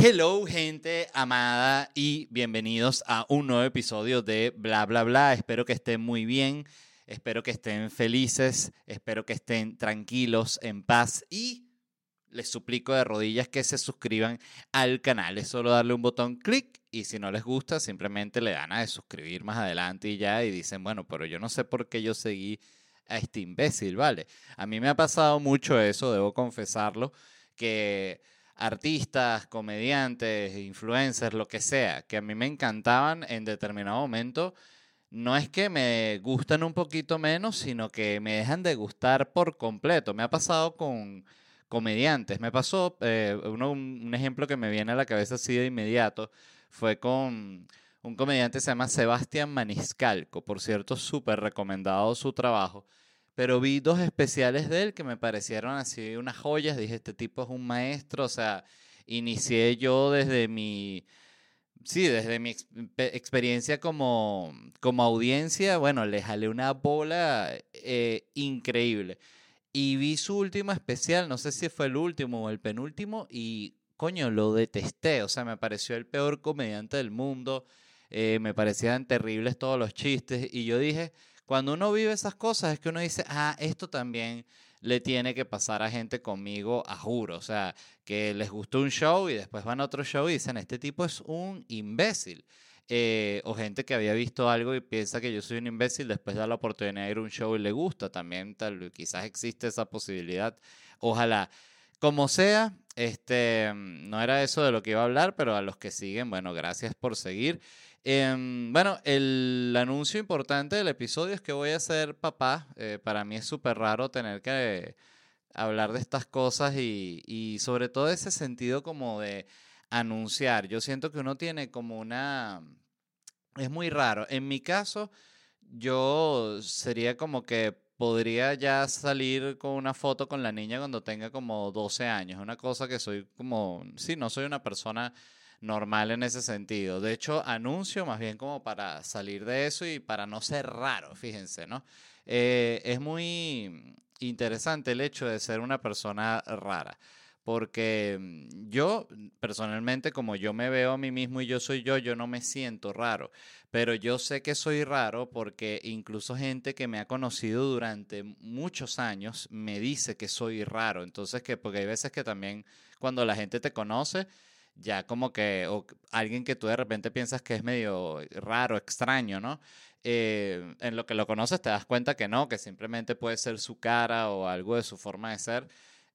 Hello, gente amada, y bienvenidos a un nuevo episodio de Bla Bla Bla. Espero que estén muy bien, espero que estén felices, espero que estén tranquilos, en paz y les suplico de rodillas que se suscriban al canal. Es solo darle un botón clic y si no les gusta, simplemente le dan a suscribir más adelante y ya y dicen, bueno, pero yo no sé por qué yo seguí a este imbécil, ¿vale? A mí me ha pasado mucho eso, debo confesarlo, que artistas, comediantes, influencers, lo que sea, que a mí me encantaban en determinado momento, no es que me gustan un poquito menos, sino que me dejan de gustar por completo. Me ha pasado con comediantes. Me pasó, eh, un ejemplo que me viene a la cabeza así de inmediato, fue con un comediante que se llama Sebastián Maniscalco. Por cierto, súper recomendado su trabajo. Pero vi dos especiales de él que me parecieron así unas joyas. Dije, este tipo es un maestro. O sea, inicié yo desde mi... Sí, desde mi experiencia como, como audiencia, bueno, le jalé una bola eh, increíble. Y vi su último especial, no sé si fue el último o el penúltimo, y coño, lo detesté. O sea, me pareció el peor comediante del mundo. Eh, me parecían terribles todos los chistes. Y yo dije, cuando uno vive esas cosas, es que uno dice, ah, esto también le tiene que pasar a gente conmigo, a juro. O sea, que les gustó un show y después van a otro show y dicen, este tipo es un imbécil. Eh, o gente que había visto algo y piensa que yo soy un imbécil, después da la oportunidad de ir a un show y le gusta. También tal, quizás existe esa posibilidad. Ojalá. Como sea, este, no era eso de lo que iba a hablar, pero a los que siguen, bueno, gracias por seguir. Em, bueno, el anuncio importante del episodio es que voy a ser papá. Eh, para mí es súper raro tener que hablar de estas cosas y, y sobre todo ese sentido como de anunciar. Yo siento que uno tiene como una... Es muy raro. En mi caso, yo sería como que podría ya salir con una foto con la niña cuando tenga como 12 años. Una cosa que soy como, sí, no soy una persona normal en ese sentido. De hecho, anuncio más bien como para salir de eso y para no ser raro, fíjense, ¿no? Eh, es muy interesante el hecho de ser una persona rara porque mm, yo personalmente como yo me veo a mí mismo y yo soy yo, yo no me siento raro, pero yo sé que soy raro porque incluso gente que me ha conocido durante muchos años me dice que soy raro, entonces que porque hay veces que también cuando la gente te conoce ya como que o alguien que tú de repente piensas que es medio raro, extraño, ¿no? Eh, en lo que lo conoces te das cuenta que no, que simplemente puede ser su cara o algo de su forma de ser.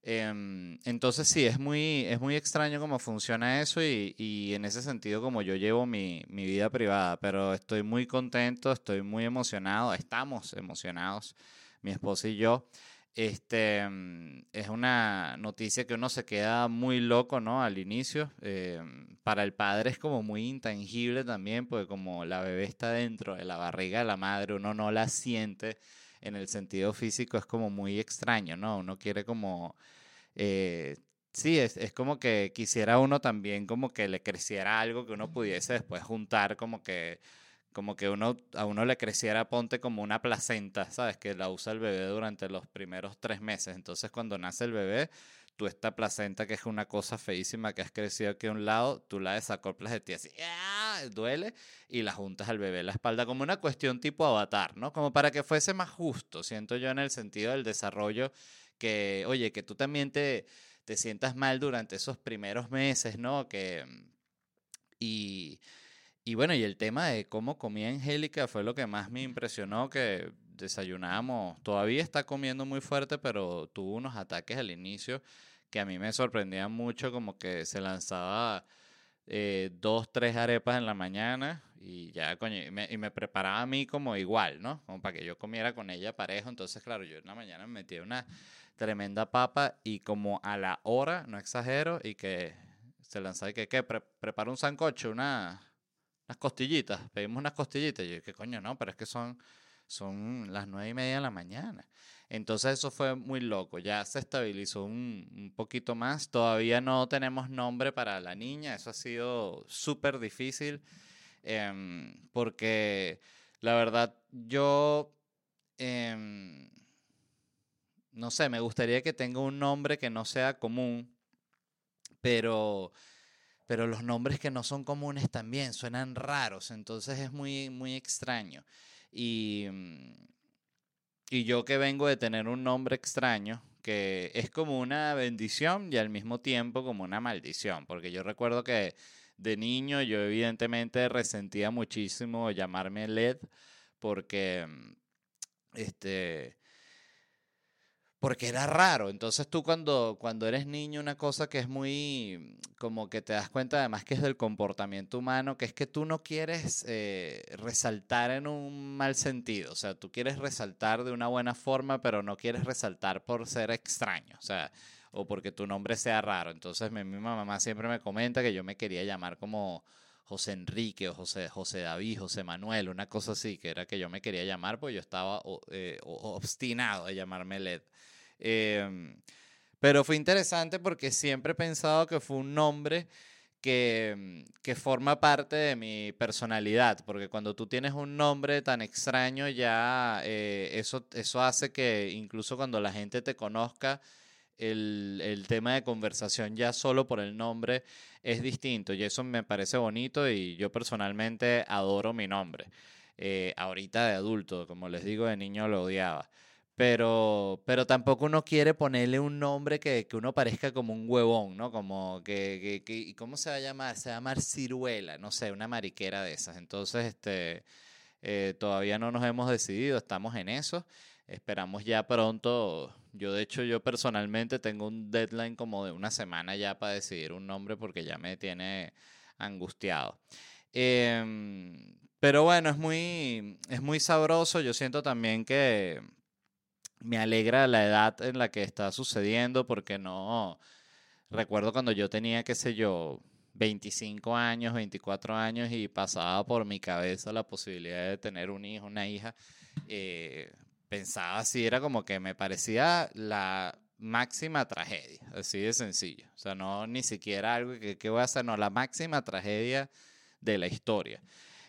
Em, entonces sí, es muy, es muy extraño cómo funciona eso y, y en ese sentido como yo llevo mi, mi, vida privada, pero estoy muy contento, estoy muy emocionado, estamos emocionados, mi esposa y yo. Este, em, es una noticia que uno se queda muy loco, ¿no? Al inicio. Em, para el padre es como muy intangible también, porque como la bebé está dentro de la barriga de la madre, uno no la siente en el sentido físico es como muy extraño, ¿no? Uno quiere como... Eh, sí, es, es, como que quisiera uno también como que le creciera algo que uno pudiese después juntar, como que, como que uno, a uno le creciera, ponte como una placenta, ¿sabes? Que la usa el bebé durante los primeros tres meses. Entonces cuando nace el bebé, tú esta placenta que es una cosa feísima que has crecido aquí a un lado, tú la desacoplas de ti así, ¡ah! duele, y la juntas al bebé en la espalda como una cuestión tipo avatar, ¿no? Como para que fuese más justo, siento yo en el sentido del desarrollo, que, oye, que tú también te, te sientas mal durante esos primeros meses, ¿no? Que, y, y bueno, y el tema de cómo comía Angélica fue lo que más me impresionó, que desayunamos, todavía está comiendo muy fuerte, pero tuvo unos ataques al inicio que a mí me sorprendían mucho, como que se lanzaba eh, dos, tres arepas en la mañana y ya, coño, y me, y me, preparaba a mí como igual, ¿no? Como para que yo comiera con ella parejo. Entonces, claro, yo en la mañana me metí una tremenda papa y como a la hora, no exagero, y que se lanzaba y que, ¿qué? Pre prepara un sancocho, una, unas costillitas, pedimos unas costillitas. Y yo, ¿qué coño? No, pero es que son son las nueve y media de la mañana. Entonces eso fue muy loco, ya se estabilizó un, un poquito más, todavía no tenemos nombre para la niña, eso ha sido súper difícil, eh, porque la verdad yo, eh, no sé, me gustaría que tenga un nombre que no sea común, pero pero los nombres que no son comunes también suenan raros, entonces es muy, muy extraño. Y, y yo que vengo de tener un nombre extraño, que es como una bendición y al mismo tiempo como una maldición, porque yo recuerdo que de niño yo evidentemente resentía muchísimo llamarme Led, porque este porque era raro. Entonces tú cuando, cuando eres niño, una cosa que es muy, como que te das cuenta además que es del comportamiento humano, que es que tú no quieres eh, resaltar en un mal sentido. O sea, tú quieres resaltar de una buena forma, pero no quieres resaltar por ser extraño. O sea, o porque tu nombre sea raro. Entonces mi mamá siempre me comenta que yo me quería llamar como José Enrique o José, José David, José Manuel, una cosa así, que era que yo me quería llamar, pues yo estaba eh, obstinado de llamarme Led. Em, pero fue interesante porque siempre he pensado que fue un nombre que, que, forma parte de mi personalidad, porque cuando tú tienes un nombre tan extraño ya eh, eso, eso hace que incluso cuando la gente te conozca, el, el, tema de conversación ya solo por el nombre es distinto y eso me parece bonito y yo personalmente adoro mi nombre. Eh, ahorita de adulto, como les digo, de niño lo odiaba. Pero, pero tampoco uno quiere ponerle un nombre que, que uno parezca como un huevón, ¿no? Como que, que, ¿cómo se va a llamar? Se va a llamar ciruela, no sé, una mariquera de esas. Entonces, este, eh, todavía no nos hemos decidido, estamos en eso. Esperamos ya pronto. Yo, de hecho, yo personalmente tengo un deadline como de una semana ya para decidir un nombre porque ya me tiene angustiado. Em, pero bueno, es muy, es muy sabroso. Yo siento también que me alegra la edad en la que está sucediendo porque no recuerdo cuando yo tenía, qué sé yo, 25 años, 24 años y pasaba por mi cabeza la posibilidad de tener un hijo, una hija, eh, pensaba así, era como que me parecía la máxima tragedia, así de sencillo. O sea, no ni siquiera algo que, que voy a hacer, no, la máxima tragedia de la historia.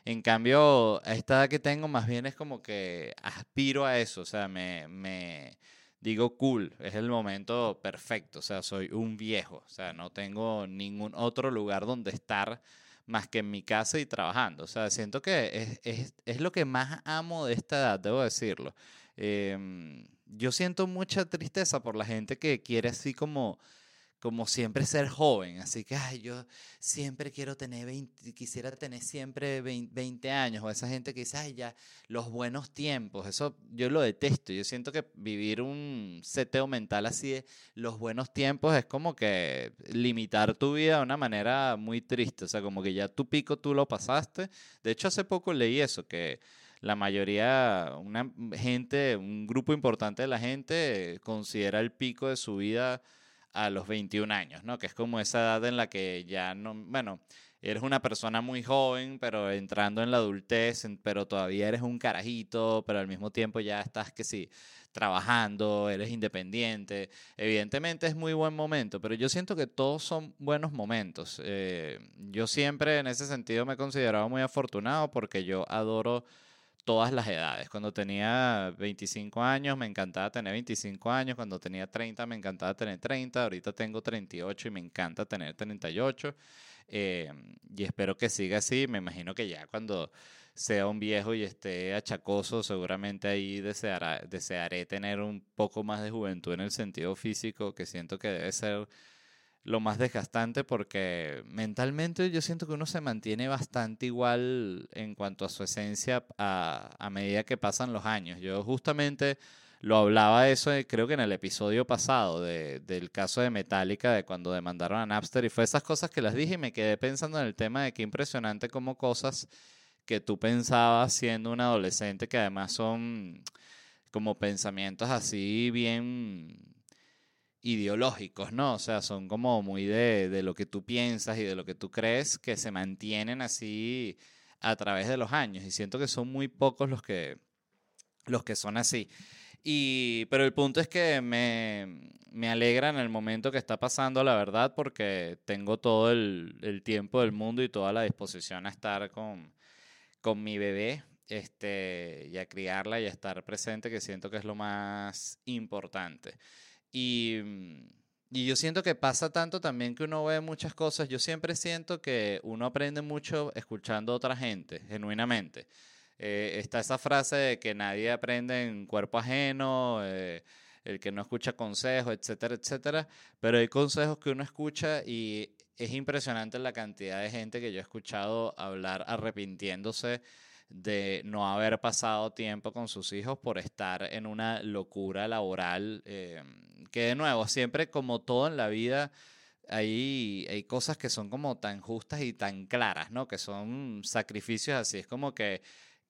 En cambio, a esta edad que tengo, más bien es como que aspiro a eso, o sea, me, me digo cool, es el momento perfecto, o sea, soy un viejo, o sea, no tengo ningún otro lugar donde estar más que en mi casa y trabajando, o sea, siento que es, es, es lo que más amo de esta edad, debo decirlo. Em, yo siento mucha tristeza por la gente que quiere así como como siempre ser joven, así que ay, yo siempre quiero tener 20, quisiera tener siempre 20, años, o esa gente que dice, ay, ya, los buenos tiempos, eso yo lo detesto, yo siento que vivir un seteo mental así de los buenos tiempos es como que limitar tu vida de una manera muy triste, o sea, como que ya tu pico tú lo pasaste, de hecho hace poco leí eso, que la mayoría, una gente, un grupo importante de la gente considera el pico de su vida a los 21 años, ¿no? Que es como esa edad en la que ya no, bueno, eres una persona muy joven, pero entrando en la adultez, pero todavía eres un carajito, pero al mismo tiempo ya estás que sí, trabajando, eres independiente. Evidentemente es muy buen momento, pero yo siento que todos son buenos momentos. Eh, yo siempre en ese sentido me he considerado muy afortunado porque yo adoro todas las edades. Cuando tenía 25 años me encantaba tener 25 años, cuando tenía 30 me encantaba tener 30, ahorita tengo 38 y me encanta tener 38. Eh, y espero que siga así, me imagino que ya cuando sea un viejo y esté achacoso, seguramente ahí deseará, desearé tener un poco más de juventud en el sentido físico, que siento que debe ser lo más desgastante porque mentalmente yo siento que uno se mantiene bastante igual en cuanto a su esencia a, a medida que pasan los años. Yo justamente lo hablaba eso eh, creo que en el episodio pasado de, del caso de Metallica, de cuando demandaron a Napster y fue esas cosas que las dije y me quedé pensando en el tema de qué impresionante como cosas que tú pensabas siendo un adolescente que además son como pensamientos así bien ideológicos, ¿no? O sea, son como muy de, de, lo que tú piensas y de lo que tú crees que se mantienen así a través de los años. Y siento que son muy pocos los que, los que son así. Y, pero el punto es que me, me alegra en el momento que está pasando, la verdad, porque tengo todo el, el tiempo del mundo y toda la disposición a estar con, con mi bebé este, y a criarla y a estar presente, que siento que es lo más importante. Y, y yo siento que pasa tanto también que uno ve muchas cosas. Yo siempre siento que uno aprende mucho escuchando a otra gente, genuinamente. Eh, está esa frase de que nadie aprende en cuerpo ajeno, eh, el que no escucha consejos, etcétera, etcétera. Pero hay consejos que uno escucha y es impresionante la cantidad de gente que yo he escuchado hablar arrepintiéndose de no haber pasado tiempo con sus hijos por estar en una locura laboral, eh, que de nuevo, siempre como todo en la vida, hay, hay cosas que son como tan justas y tan claras, ¿no? Que son sacrificios así, es como que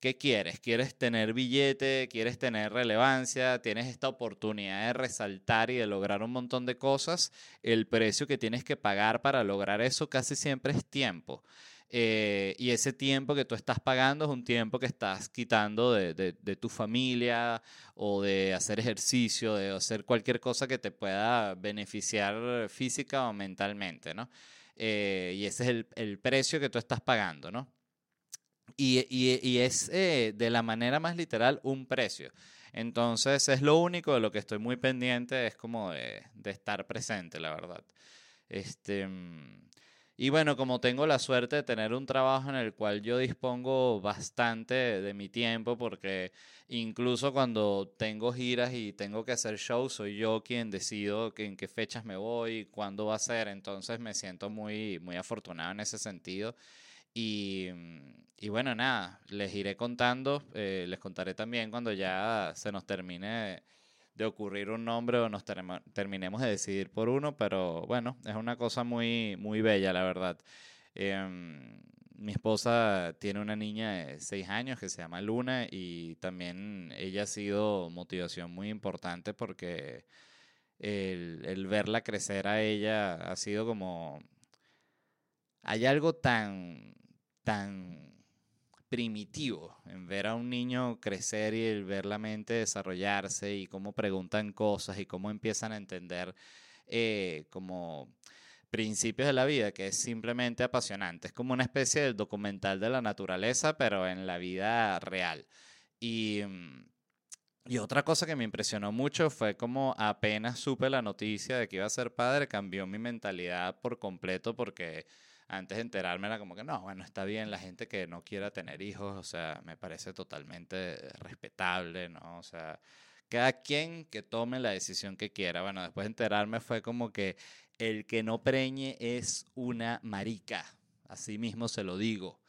¿Qué quieres? ¿Quieres tener billete? ¿Quieres tener relevancia? ¿Tienes esta oportunidad de resaltar y de lograr un montón de cosas? El precio que tienes que pagar para lograr eso casi siempre es tiempo. Eh, y ese tiempo que tú estás pagando es un tiempo que estás quitando de, tu familia o de hacer ejercicio, de hacer cualquier cosa que te pueda beneficiar física o mentalmente, ¿no? Eh, y ese es el, el precio que tú estás pagando, ¿no? Y, y, es eh, de la manera más literal un precio. Entonces es lo único de lo que estoy muy pendiente, es como de, de estar presente, la verdad. Este, mm, y bueno, como tengo la suerte de tener un trabajo en el cual yo dispongo bastante de mi tiempo, porque incluso cuando tengo giras y tengo que hacer shows, soy yo quien decido en qué fechas me voy, cuándo va a ser, entonces me siento muy, muy afortunado en ese sentido. Y, y bueno, nada, les iré contando, eh, les contaré también cuando ya se nos termine de ocurrir un nombre o nos terminemos de decidir por uno, pero bueno, es una cosa muy, muy bella, la verdad. Em, mi esposa tiene una niña de seis años que se llama Luna y también ella ha sido motivación muy importante porque el, el verla crecer a ella ha sido como... Hay algo tan tan primitivo en ver a un niño crecer y el ver la mente desarrollarse y cómo preguntan cosas y cómo empiezan a entender eh, como principios de la vida, que es simplemente apasionante. Es como una especie de documental de la naturaleza, pero en la vida real. Y, mm, y otra cosa que me impresionó mucho fue como apenas supe la noticia de que iba a ser padre, cambió mi mentalidad por completo porque antes de enterarme era como que no, bueno, está bien la gente que no quiera tener hijos, o sea, me parece totalmente respetable, ¿no? O sea, cada quien que tome la decisión que quiera. Bueno, después de enterarme fue como que el que no preñe es una marica, así mismo se lo digo.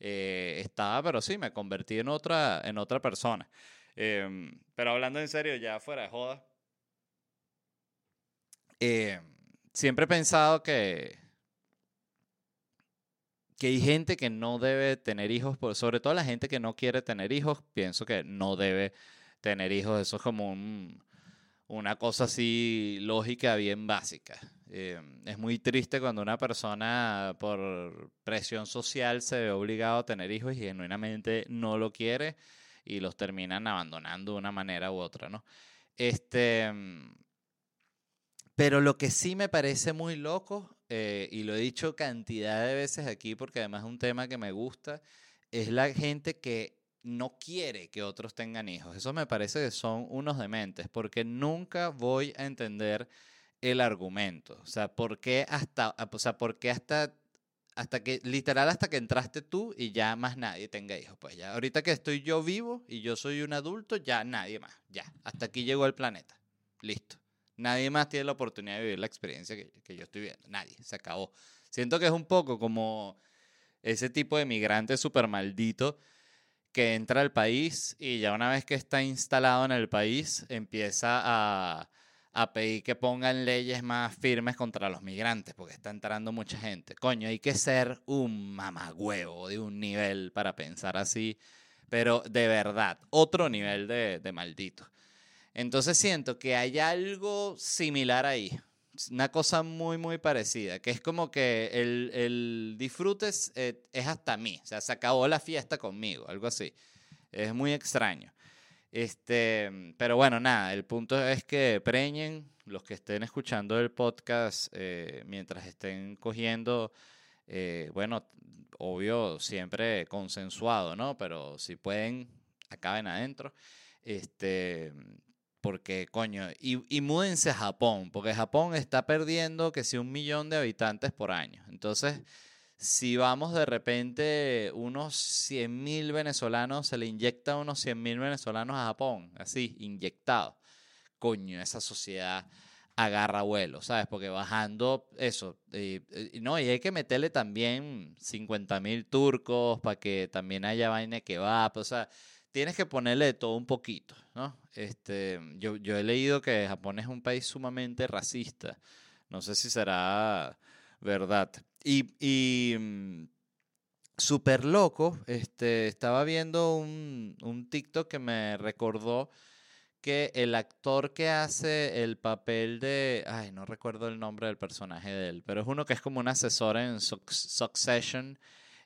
Eh, estaba, pero sí, me convertí en otra, en otra persona. Em, pero hablando en serio, ya fuera de joda, eh, siempre he pensado que que hay gente que no debe tener hijos, sobre todo la gente que no quiere tener hijos, pienso que no debe tener hijos. Eso es como una cosa así lógica, bien básica. Eh, es muy triste cuando una persona por presión social se ve obligado a tener hijos y genuinamente no lo quiere y los terminan abandonando de una manera u otra, ¿no? Este, pero lo que sí me parece muy loco, eh, y lo he dicho cantidad de veces aquí porque además es un tema que me gusta, es la gente que no quiere que otros tengan hijos. Eso me parece que son unos dementes, porque nunca voy a entender el argumento. O sea, ¿por qué hasta, o sea, ¿por qué hasta, hasta que, literal, hasta que entraste tú y ya más nadie tenga hijos? Pues ya, ahorita que estoy yo vivo y yo soy un adulto, ya nadie más. Ya, hasta aquí llegó el planeta. Listo. Nadie más tiene la oportunidad de vivir la experiencia que, yo estoy viendo. Nadie, se acabó. Siento que es un poco como ese tipo de migrante súper maldito que entra al país y ya una vez que está instalado en el país empieza a, a pedir que pongan leyes más firmes contra los migrantes porque está entrando mucha gente. Coño, hay que ser un mamagüevo de un nivel para pensar así, pero de verdad, otro nivel de, de maldito. Entonces siento que hay algo similar ahí, una cosa muy, muy parecida, que es como que el, el eh, es, hasta mí, o sea, se acabó la fiesta conmigo, algo así. Es muy extraño. Este, pero bueno, nada, el punto es que preñen los que estén escuchando el podcast eh, mientras estén cogiendo, eh, bueno, obvio, siempre consensuado, ¿no? Pero si pueden, acaben adentro. Este, porque, coño, y, y múdense a Japón, porque Japón está perdiendo que si un millón de habitantes por año. Entonces, si vamos de repente unos 100 mil venezolanos, se le inyecta unos 100 mil venezolanos a Japón, así, inyectados. Coño, esa sociedad agarra vuelo, ¿sabes? Porque bajando eso, y, no, y hay que meterle también 50 mil turcos para que también haya vaina que va, o sea, tienes que ponerle todo un poquito, ¿no? Este, yo, yo he leído que Japón es un país sumamente racista, no sé si será verdad. Y, y mm, súper loco, este, estaba viendo un, un TikTok que me recordó que el actor que hace el papel de, ay, no recuerdo el nombre del personaje de él, pero es uno que es como un asesor en Succession,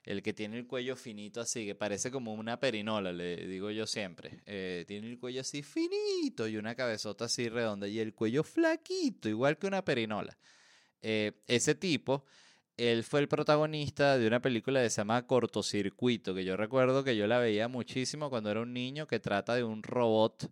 el que tiene el cuello finito así, que parece como una perinola, le digo yo siempre. Eh, tiene el cuello así finito y una cabezota así redonda y el cuello flaquito, igual que una perinola. Eh, ese tipo, él fue el protagonista de una película que se llama Cortocircuito, que yo recuerdo que yo la veía muchísimo cuando era un niño que trata de un robot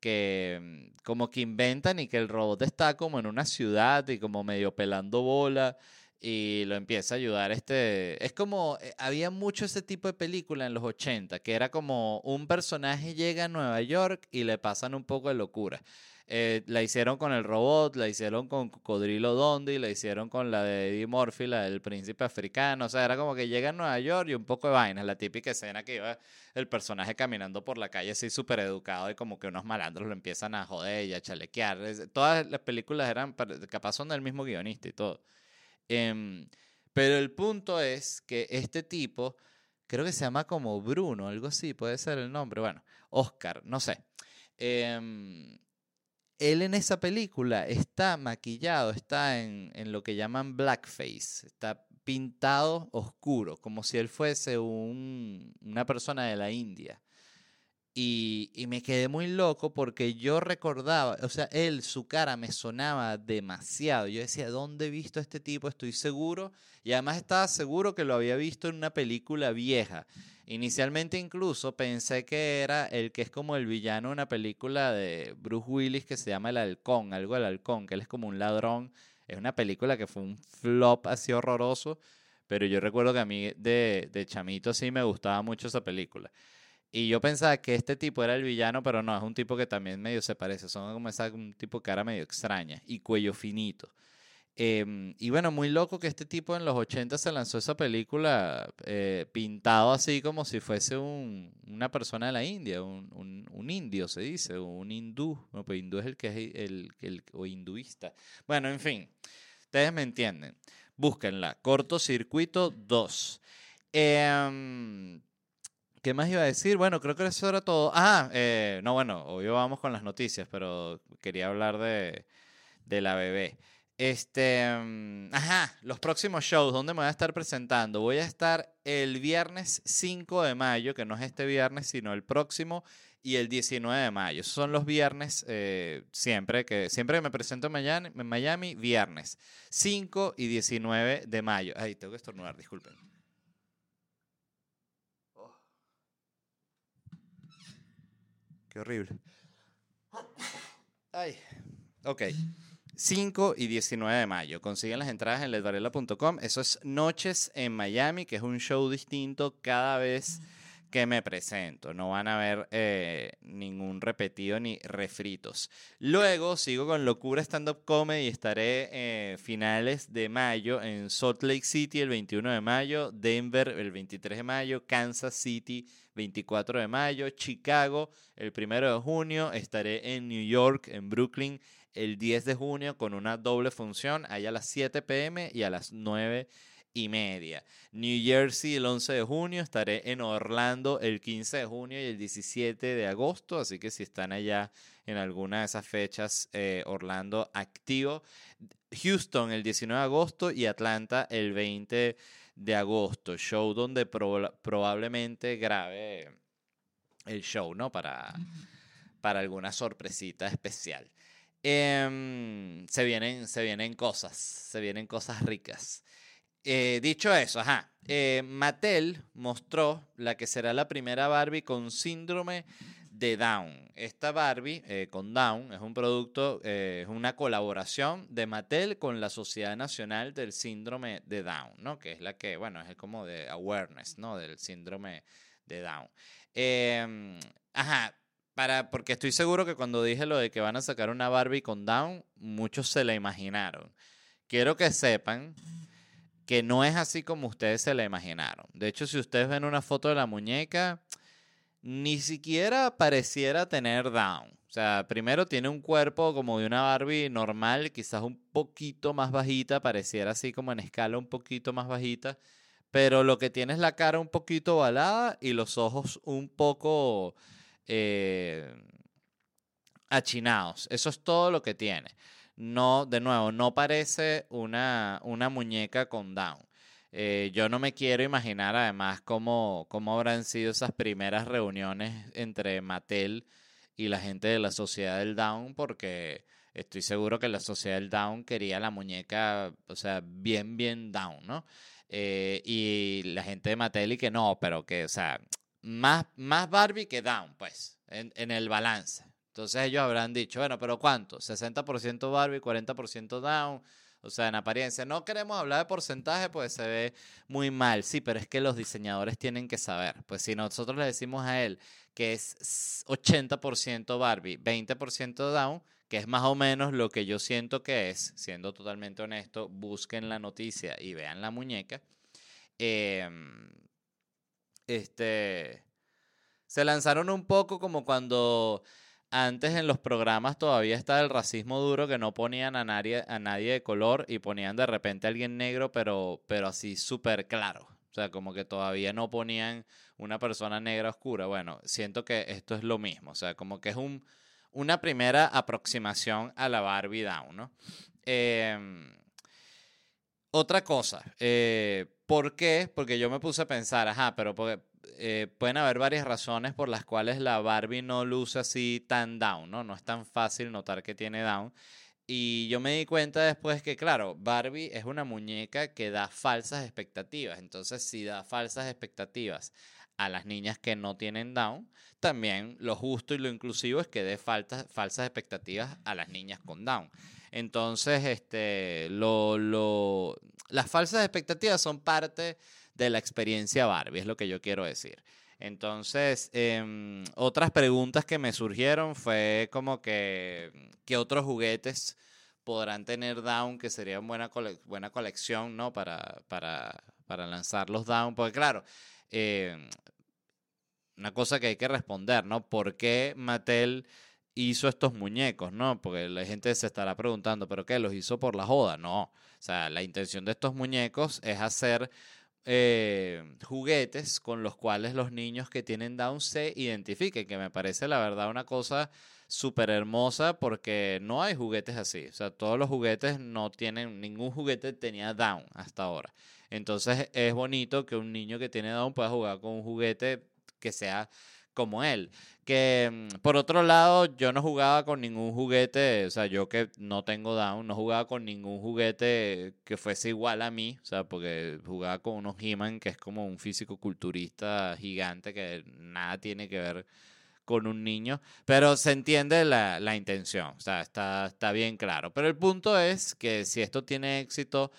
que mm, como que inventan y que el robot está como en una ciudad y como medio pelando bola y lo empieza a ayudar este es como eh, había mucho ese tipo de película en los 80 que era como un personaje llega a Nueva York y le pasan un poco de locura eh, la hicieron con el robot, la hicieron con Cocodrilo Dondi, la hicieron con la de Eddie Murphy, la del príncipe africano. O sea, era como que llega a Nueva York y un poco de vainas. La típica escena que iba el personaje caminando por la calle así súper educado y como que unos malandros lo empiezan a joder y a chalequear. Todas las películas eran, capaz son del mismo guionista y todo. Em, pero el punto es que este tipo, creo que se llama como Bruno, algo así, puede ser el nombre. Bueno, Oscar, no sé. Eh, él en esa película está maquillado, está en, lo que llaman blackface, está pintado oscuro, como si él fuese una persona de la India. Y, y, me quedé muy loco porque yo recordaba, o sea, él, su cara me sonaba demasiado. Yo decía, ¿dónde he visto a este tipo? Estoy seguro. Y además estaba seguro que lo había visto en una película vieja. Inicialmente incluso pensé que era el que es como el villano de una película de Bruce Willis que se llama El Halcón, algo del Halcón, que él es como un ladrón. Es una película que fue un flop así horroroso, pero yo recuerdo que a mí de, de chamito sí me gustaba mucho esa película. Y yo pensaba que este tipo era el villano, pero no, es un tipo que también medio se parece. Son como esa, un tipo de cara medio extraña y cuello finito. Em, y bueno, muy loco que este tipo en los 80 se lanzó esa película eh, pintado así como si fuese un, una persona de la India, un, un, indio se dice, un hindú. No, pues hindú es el que es el, el, o hinduista. Bueno, en fin, ustedes me entienden. Búsquenla. Cortocircuito 2. Em, ¿Qué más iba a decir? Bueno, creo que eso era todo. Ah, eh, no, bueno, hoy vamos con las noticias, pero quería hablar de, de la bebé. Este, mm, ajá, los próximos shows, ¿dónde me voy a estar presentando? Voy a estar el viernes 5 de mayo, que no es este viernes, sino el próximo, y el 19 de mayo. Esos son los viernes, eh, siempre, que, siempre que me presento en en Miami, viernes 5 y 19 de mayo. Ay, tengo que estornudar, disculpen. Qué horrible. Ay, ok. 5 y 19 de mayo. Consiguen las entradas en ledvarela.com. Eso es Noches en Miami, que es un show distinto cada vez que me presento. No van a ver eh, ningún repetido ni refritos. Luego sigo con Locura Stand Up Comedy estaré eh, finales de mayo en Salt Lake City el 21 de mayo, Denver el 23 de mayo, Kansas City 24 de mayo, Chicago el 1 de junio, estaré en New York, en Brooklyn el 10 de junio con una doble función, ahí a las 7 pm y a las 9 y media. New Jersey el 11 de junio, estaré en Orlando el 15 de junio y el 17 de agosto, así que si están allá en alguna de esas fechas, eh, Orlando activo. Houston el 19 de agosto y Atlanta el 20 de agosto, show donde probablemente grabe el show, ¿no? Para, para alguna sorpresita especial. Em, se, vienen, se vienen cosas, se vienen cosas ricas. Eh, dicho eso, ajá, eh, Mattel mostró la que será la primera Barbie con síndrome de Down. Esta Barbie eh, con Down es un producto, eh, es una colaboración de Mattel con la Sociedad Nacional del Síndrome de Down, ¿no? Que es la que, bueno, es como de awareness, ¿no? Del síndrome de Down. Em, ajá, para, porque estoy seguro que cuando dije lo de que van a sacar una Barbie con Down, muchos se la imaginaron. Quiero que sepan que no es así como ustedes se la imaginaron. De hecho, si ustedes ven una foto de la muñeca, ni siquiera pareciera tener down. O sea, primero tiene un cuerpo como de una Barbie normal, quizás un poquito más bajita, pareciera así como en escala un poquito más bajita, pero lo que tiene es la cara un poquito ovalada y los ojos un poco eh, achinados. Eso es todo lo que tiene no, de nuevo, no parece una, una muñeca con down. Eh, yo no me quiero imaginar además cómo, cómo habrán sido esas primeras reuniones entre Mattel y la gente de la Sociedad del Down, porque estoy seguro que la Sociedad del Down quería la muñeca, o sea, bien, bien down, ¿no? Eh, y la gente de Mattel y que no, pero que, o sea, más, más Barbie que down, pues, en, en el balance. Entonces ellos habrán dicho, bueno, pero ¿cuánto? 60% Barbie, 40% Down. O sea, en apariencia, no queremos hablar de porcentaje, pues se ve muy mal. Sí, pero es que los diseñadores tienen que saber. Pues si nosotros le decimos a él que es 80% Barbie, 20% Down, que es más o menos lo que yo siento que es, siendo totalmente honesto, busquen la noticia y vean la muñeca. Em, este, se lanzaron un poco como cuando antes en los programas todavía estaba el racismo duro que no ponían a nadie, a nadie de color y ponían de repente a alguien negro, pero, pero así súper claro. O sea, como que todavía no ponían una persona negra oscura. Bueno, siento que esto es lo mismo. O sea, como que es un, una primera aproximación a la Barbie Down, ¿no? Em, otra cosa, eh, ¿por qué? Porque yo me puse a pensar, ajá, pero porque, eh, pueden haber varias razones por las cuales la Barbie no luce así tan down, ¿no? No es tan fácil notar que tiene down. Y yo me di cuenta después que, claro, Barbie es una muñeca que da falsas expectativas. Entonces, si da falsas expectativas a las niñas que no tienen down, también lo justo y lo inclusivo es que dé faltas, falsas expectativas a las niñas con down. Entonces, este, lo, lo, las falsas expectativas son parte de la experiencia Barbie, es lo que yo quiero decir. Entonces, em, otras preguntas que me surgieron fue como que, ¿qué otros juguetes podrán tener Down que sería buena, buena colección, ¿no? Para, para, para lanzar los Down. Porque claro, em, una cosa que hay que responder, ¿no? ¿Por qué Mattel hizo estos muñecos, ¿no? Porque la gente se estará preguntando, ¿pero qué? ¿Los hizo por la joda? No. O sea, la intención de estos muñecos es hacer eh, juguetes con los cuales los niños que tienen Down se identifiquen, que me parece la verdad una cosa súper hermosa porque no hay juguetes así. O sea, todos los juguetes no tienen, ningún juguete tenía Down hasta ahora. Entonces es bonito que un niño que tiene Down pueda jugar con un juguete que sea como él. Que mm, por otro lado, yo no jugaba con ningún juguete, o sea, yo que no tengo down, no jugaba con ningún juguete que fuese igual a mí, o sea, porque jugaba con unos He-Man, que es como un físico culturista gigante que nada tiene que ver con un niño, pero se entiende la, la intención, o sea, está, está bien claro. Pero el punto es que si esto tiene éxito,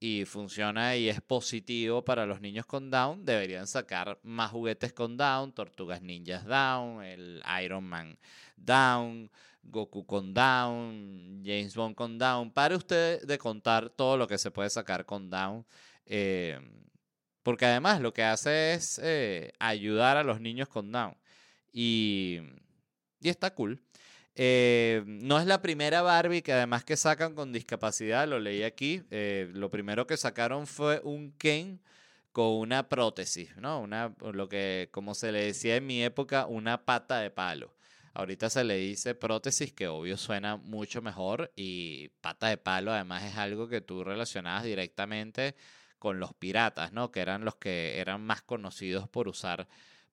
y funciona y es positivo para los niños con Down, deberían sacar más juguetes con Down, Tortugas Ninjas Down, el Iron Man Down, Goku con Down, James Bond con Down. Para usted de contar todo lo que se puede sacar con Down. Eh, porque además lo que hace es eh, ayudar a los niños con Down. Y, y está cool. Eh, no es la primera Barbie que además que sacan con discapacidad, lo leí aquí. Eh, lo primero que sacaron fue un Ken con una prótesis, ¿no? Una, lo que, como se le decía en mi época, una pata de palo. Ahorita se le dice prótesis, que obvio suena mucho mejor, y pata de palo además es algo que tú relacionabas directamente con los piratas, ¿no? Que eran los que eran más conocidos por usar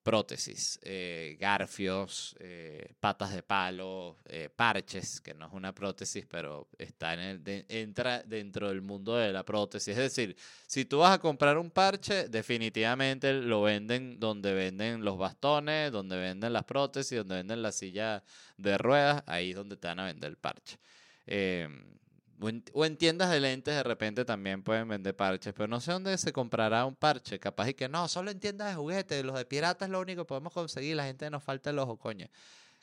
prótesis, eh, garfios, eh, patas de palo, eh, parches, que no es una prótesis, pero está en el, entra dentro del mundo de la prótesis. Es decir, si tú vas a comprar un parche, definitivamente lo venden donde venden los bastones, donde venden las prótesis, donde venden la silla de ruedas, ahí es donde te van a vender el parche. O en, tiendas de lentes de repente también pueden vender parches, pero no sé dónde se comprará un parche. Capaz y que no, solo en tiendas de juguetes, los de piratas lo único que podemos conseguir, la gente nos falta el ojo, coño.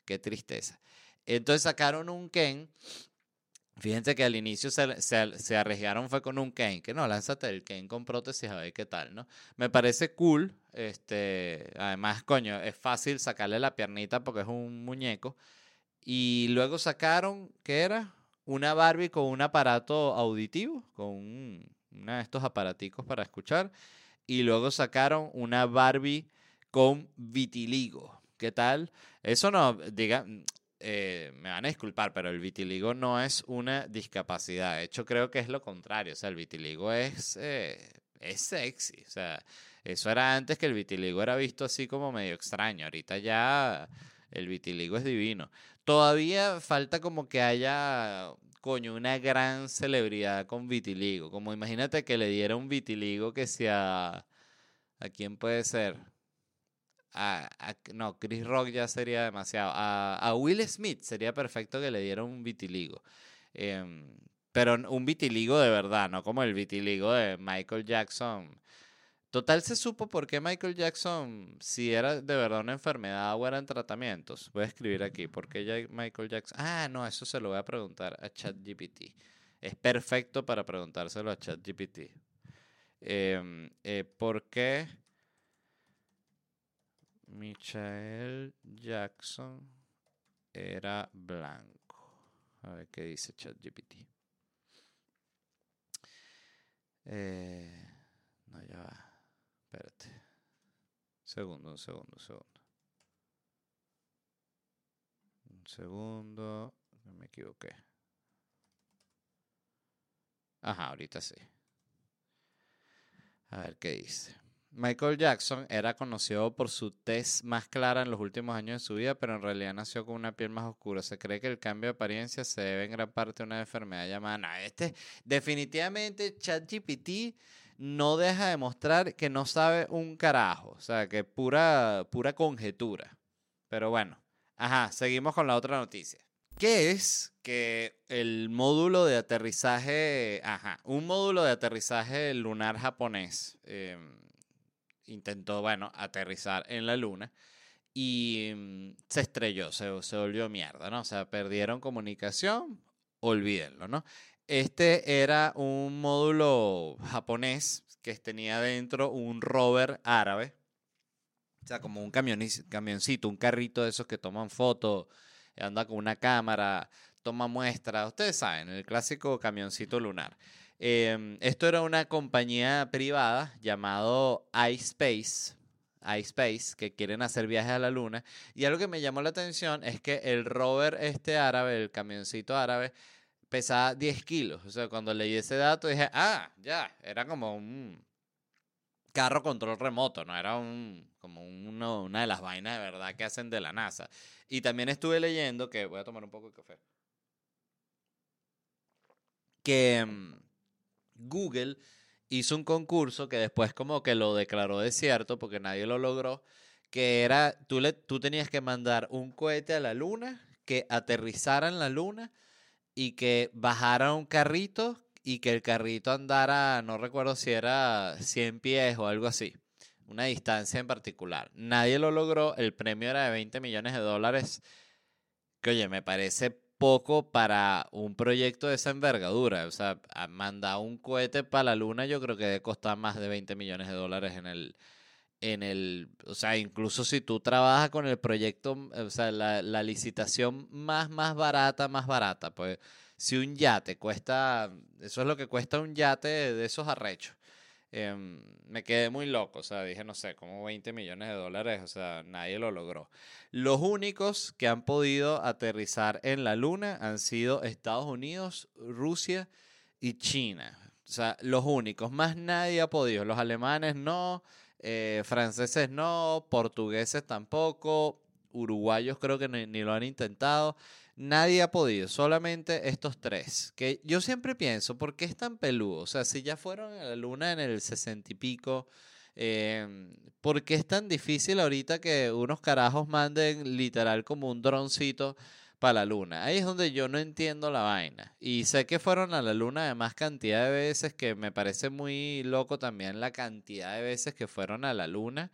Qué tristeza. Entonces sacaron un Ken. Fíjense que al inicio se, se, arriesgaron fue con un Ken, que no, lánzate el Ken con prótesis a ver qué tal, ¿no? Me parece cool, este, además, coño, es fácil sacarle la piernita porque es un muñeco. Y luego sacaron, ¿qué era? Una Barbie con un aparato auditivo, con un, de estos aparaticos para escuchar, y luego sacaron una Barbie con vitiligo. ¿Qué tal? Eso no, diga, eh, me van a disculpar, pero el vitiligo no es una discapacidad. De hecho, creo que es lo contrario. O sea, el vitiligo es, eh, es sexy. O sea, eso era antes que el vitiligo era visto así como medio extraño. Ahorita ya el vitiligo es divino. Todavía falta como que haya, coño, una gran celebridad con vitiligo. Como imagínate que le diera un vitiligo que sea... ¿A quién puede ser? A, no, Chris Rock ya sería demasiado. A, Will Smith sería perfecto que le diera un vitiligo. Em, pero un vitiligo de verdad, no como el vitiligo de Michael Jackson Total se supo por qué Michael Jackson, si era de verdad una enfermedad o eran tratamientos. Voy a escribir aquí, ¿por qué Michael Jackson? Ah, no, eso se lo voy a preguntar a ChatGPT. Es perfecto para preguntárselo a ChatGPT. Em, eh, ¿Por qué Michael Jackson era blanco? A ver qué dice ChatGPT. Eh, no, ya va. Espérate. Segundo, un segundo, un segundo. Un segundo. Me equivoqué. Ajá, ahorita sí. A ver qué dice. Michael Jackson era conocido por su tez más clara en los últimos años de su vida, pero en realidad nació con una piel más oscura. Se cree que el cambio de apariencia se debe en gran parte a una enfermedad llamada. este, definitivamente, ChatGPT no deja de mostrar que no sabe un carajo. O sea, que pura, pura conjetura. Pero bueno, ajá, seguimos con la otra noticia. ¿Qué es que el módulo de aterrizaje, ajá, un módulo de aterrizaje lunar japonés em, intentó, bueno, aterrizar en la luna y mm, se estrelló, se, se volvió mierda, ¿no? O sea, perdieron comunicación, olvídenlo, ¿no? Este era un módulo japonés que tenía dentro un rover árabe. O sea, como un camioncito, un carrito de esos que toman fotos, anda con una cámara, toma muestras. Ustedes saben, el clásico camioncito lunar. Em, esto era una compañía privada llamado iSpace, iSpace, que quieren hacer viajes a la luna. Y algo que me llamó la atención es que el rover este árabe, el camioncito árabe, pesaba 10 kilos. O sea, cuando leí ese dato dije, ah, ya, era como un carro control remoto, no era un, como una de las vainas de verdad que hacen de la NASA. Y también estuve leyendo que, voy a tomar un poco de café, que mm, Google hizo un concurso que después como que lo declaró desierto porque nadie lo logró, que era, tú, le, tú tenías que mandar un cohete a la luna, que aterrizara en la luna y que bajara un carrito y que el carrito andara, no recuerdo si era 100 pies o algo así, una distancia en particular. Nadie lo logró, el premio era de 20 millones de dólares, que oye, me parece poco para un proyecto de esa envergadura. O sea, mandar un cohete para la luna yo creo que debe costar más de 20 millones de dólares en el, en el, o sea, incluso si tú trabajas con el proyecto, o sea, la, la, licitación más, más barata, más barata, pues si un yate cuesta, eso es lo que cuesta un yate de esos arrechos. Em, me quedé muy loco, o sea, dije, no sé, como 20 millones de dólares, o sea, nadie lo logró. Los únicos que han podido aterrizar en la Luna han sido Estados Unidos, Rusia y China. O sea, los únicos, más nadie ha podido. Los alemanes no, eh, franceses no, portugueses tampoco, uruguayos creo que ni, lo han intentado. Nadie ha podido, solamente estos tres. Que yo siempre pienso, ¿por qué es tan peludo? O sea, si ya fueron a la luna en el sesenta y pico, eh, ¿por qué es tan difícil ahorita que unos carajos manden literal como un droncito para la luna? Ahí es donde yo no entiendo la vaina. Y sé que fueron a la luna además cantidad de veces, que me parece muy loco también la cantidad de veces que fueron a la luna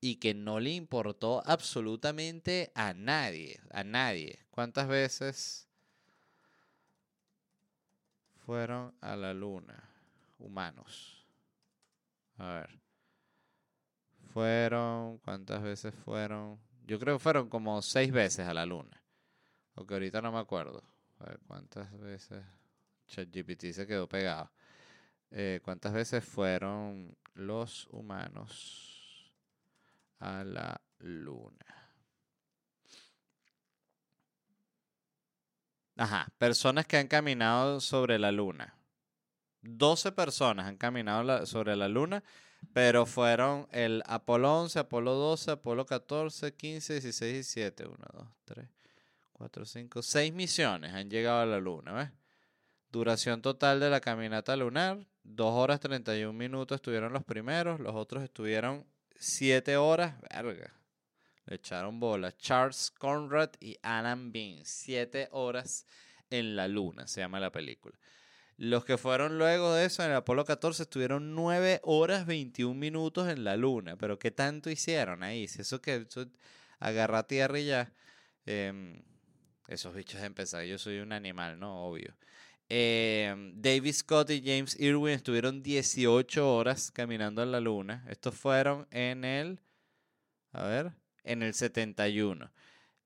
y que no le importó absolutamente a nadie, a nadie. ¿Cuántas veces fueron a la luna humanos? A ver. Fueron, ¿cuántas veces fueron? Yo creo que fueron como seis veces a la luna. Porque ahorita no me acuerdo. A ver, ¿cuántas veces? ChatGPT se quedó pegado. Eh, ¿Cuántas veces fueron los humanos? a la luna. Ajá, personas que han caminado sobre la luna. 12 personas han caminado sobre la luna, pero fueron el Apolo 11, Apolo 12, Apolo 14, 15, 16 y 17. 1, 2, 3, 4, 5, 6 misiones han llegado a la luna, ¿ves? Duración total de la caminata lunar, 2 horas 31 minutos estuvieron los primeros, los otros estuvieron siete horas, verga. Le echaron bola. Charles Conrad y Alan Bean. Siete horas en la luna, se llama la película. Los que fueron luego de eso en el Apolo 14 estuvieron nueve horas 21 minutos en la luna. Pero ¿qué tanto hicieron ahí? Si eso que agarra tierra y ya. Em, esos bichos empezaron. Yo soy un animal, ¿no? Obvio. Eh, David Scott y James Irwin estuvieron 18 horas caminando en la luna. Estos fueron en el, a ver, en el 71.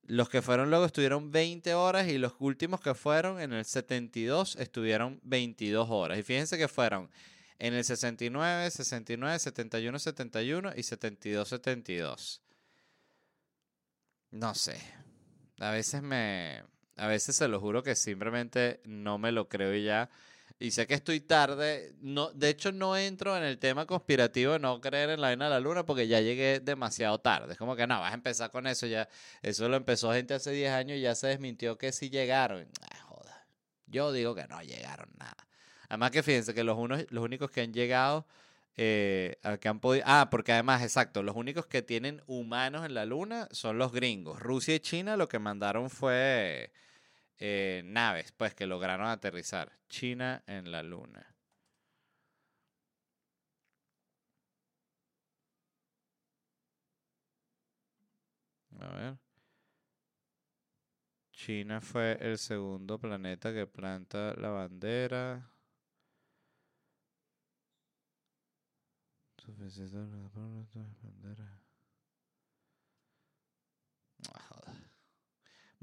Los que fueron luego estuvieron 20 horas y los últimos que fueron en el 72 estuvieron 22 horas. Y fíjense que fueron en el 69, 69, 71, 71 y 72, 72. No sé. A veces me, a veces se lo juro que simplemente no me lo creo y ya. Y sé que estoy tarde. No, de hecho, no entro en el tema conspirativo de no creer en la vaina de la luna porque ya llegué demasiado tarde. Es como que no, vas a empezar con eso ya. Eso lo empezó gente hace 10 años y ya se desmintió que sí llegaron. Ah, joda. Yo digo que no llegaron nada. Además que fíjense que los, unos, los únicos que han llegado eh, que han podido, ah, porque además, exacto, los únicos que tienen humanos en la luna son los gringos. Rusia y China lo que mandaron fue eh, naves, pues que lograron aterrizar. China en la luna. A ver. China fue el segundo planeta que planta la bandera.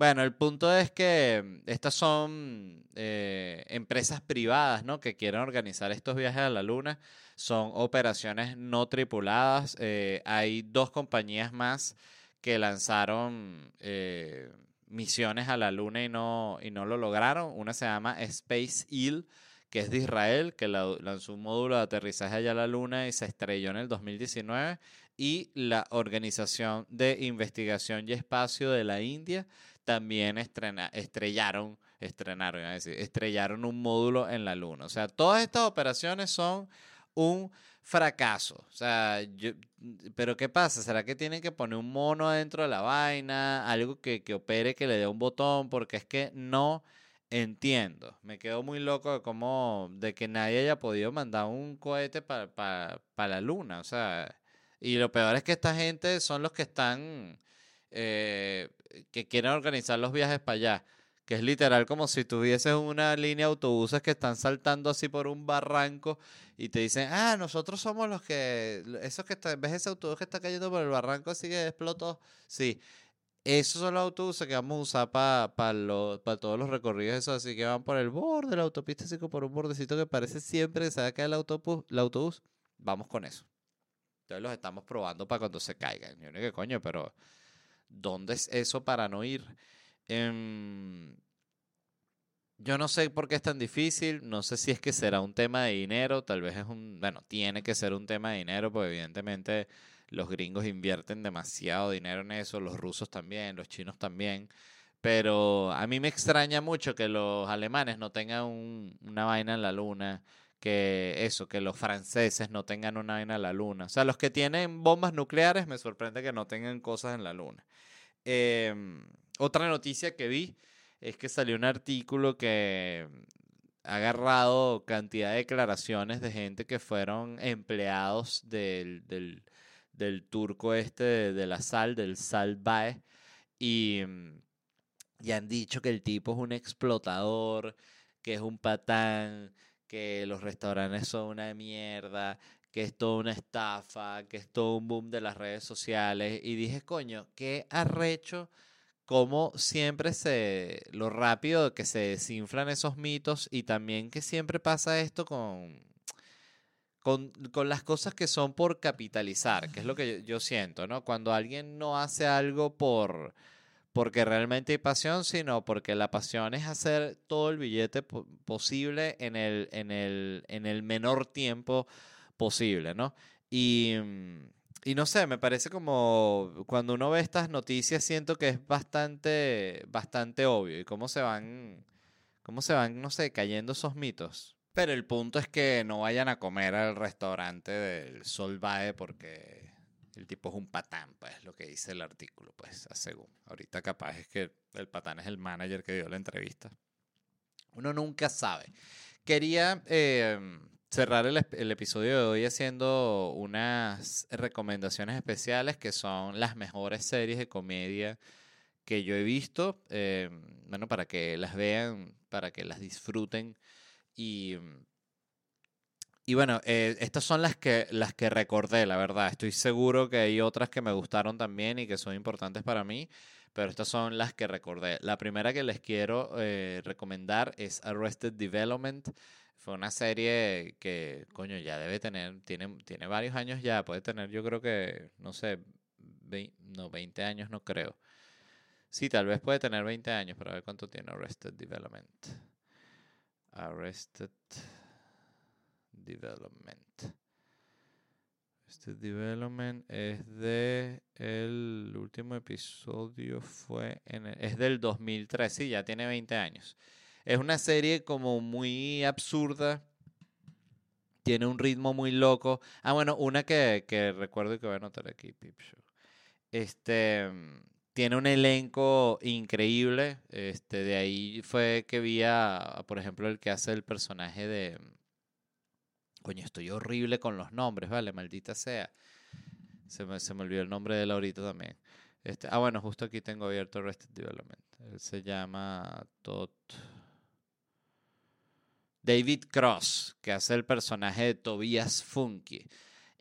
Bueno, el punto es que mm, estas son eh, empresas privadas ¿no? que quieren organizar estos viajes a la Luna. Son operaciones no tripuladas. Eh, hay dos compañías más que lanzaron eh, misiones a la Luna y no, y no lo lograron. Una se llama Space Hill, que es de Israel, que lanzó un módulo de aterrizaje allá a la Luna y se estrelló en el 2019. Y la Organización de Investigación y Espacio de la India también estrellaron, estrenaron, estrellaron un módulo en la Luna. O sea, todas estas operaciones son un fracaso. O sea, pero ¿qué pasa? ¿Será que tienen que poner un mono dentro de la vaina? Algo que, opere, que le dé un botón, porque es que no entiendo. Me quedo muy loco de cómo, de que nadie haya podido mandar un cohete para la luna. O sea, y lo peor es que esta gente son los que están eh, que quieren organizar los viajes para allá. Que es literal como si tuvieses una línea de autobuses que están saltando así por un barranco y te dicen, ah, nosotros somos los que, esos que están, ¿ves ese autobús que está cayendo por el barranco así que explotó? Sí, esos son los autobuses que vamos a usar para para todos los recorridos, eso así que van por el borde de la autopista, así como por un bordecito que parece siempre que se va a caer el autobús, el autobús. Vamos con eso. Entonces los estamos probando para cuando se caigan. Yo no qué coño, pero ¿Dónde es eso para no ir? Em, Yo no sé por qué es tan difícil, no sé si es que será un tema de dinero, tal vez es un, bueno, tiene que ser un tema de dinero, porque evidentemente los gringos invierten demasiado dinero en eso, los rusos también, los chinos también, pero a mí me extraña mucho que los alemanes no tengan una vaina en la luna, que eso, que los franceses no tengan una vaina en la luna. O sea, los que tienen bombas nucleares me sorprende que no tengan cosas en la luna. Em, otra noticia que vi es que salió un artículo que ha agarrado cantidad de declaraciones de gente que fueron empleados del, del, turco este de, la sal, del Salvae, y, y han dicho que el tipo es un explotador, que es un patán, que los restaurantes son una mierda, que es toda una estafa, que es todo un boom de las redes sociales. Y dije, coño, qué arrecho como siempre se, lo rápido que se desinflan esos mitos y también que siempre pasa esto con, con, las cosas que son por capitalizar, que es lo que yo, siento, ¿no? Cuando alguien no hace algo por porque realmente hay pasión, sino porque la pasión es hacer todo el billete posible en el, en el, en el menor tiempo posible, ¿no? Y mm, y no sé, me parece como cuando uno ve estas noticias siento que es bastante, bastante obvio y cómo se van, cómo se van, no sé, cayendo esos mitos. Pero el punto es que no vayan a comer al restaurante del Solvae porque el tipo es un patán, pues, lo que dice el artículo, pues, según. Ahorita capaz es que el patán es el manager que dio la entrevista. Uno nunca sabe. Quería eh, cerrar el, episodio de hoy haciendo unas recomendaciones especiales que son las mejores series de comedia que yo he visto. Eh, bueno, para que las vean, para que las disfruten. Y, y bueno, eh, estas son las que, las que recordé, la verdad. Estoy seguro que hay otras que me gustaron también y que son importantes para mí. Pero estas son las que recordé. La primera que les quiero eh, recomendar es Arrested Development. Fue una serie que, coño, ya debe tener, tiene, tiene varios años ya, puede tener yo creo que, no sé, no, 20 años no creo. Sí, tal vez puede tener 20 años, pero a ver cuánto tiene Arrested Development. Arrested Development. Arrested Development es de el último episodio fue en es del 2003, sí, ya tiene 20 años. Es una serie como muy absurda. Tiene un ritmo muy loco. Ah, bueno, una que, que recuerdo que voy a anotar aquí, Pip Show. Este tiene un elenco increíble. Este, de ahí fue que vi a, por ejemplo, el que hace el personaje de. Coño, estoy horrible con los nombres, ¿vale? Maldita sea. Se me, se me olvidó el nombre de él también. Este, ah, bueno, justo aquí tengo abierto Arrested Development. Él se llama Todd. David Cross, que hace el personaje de Tobias Funky.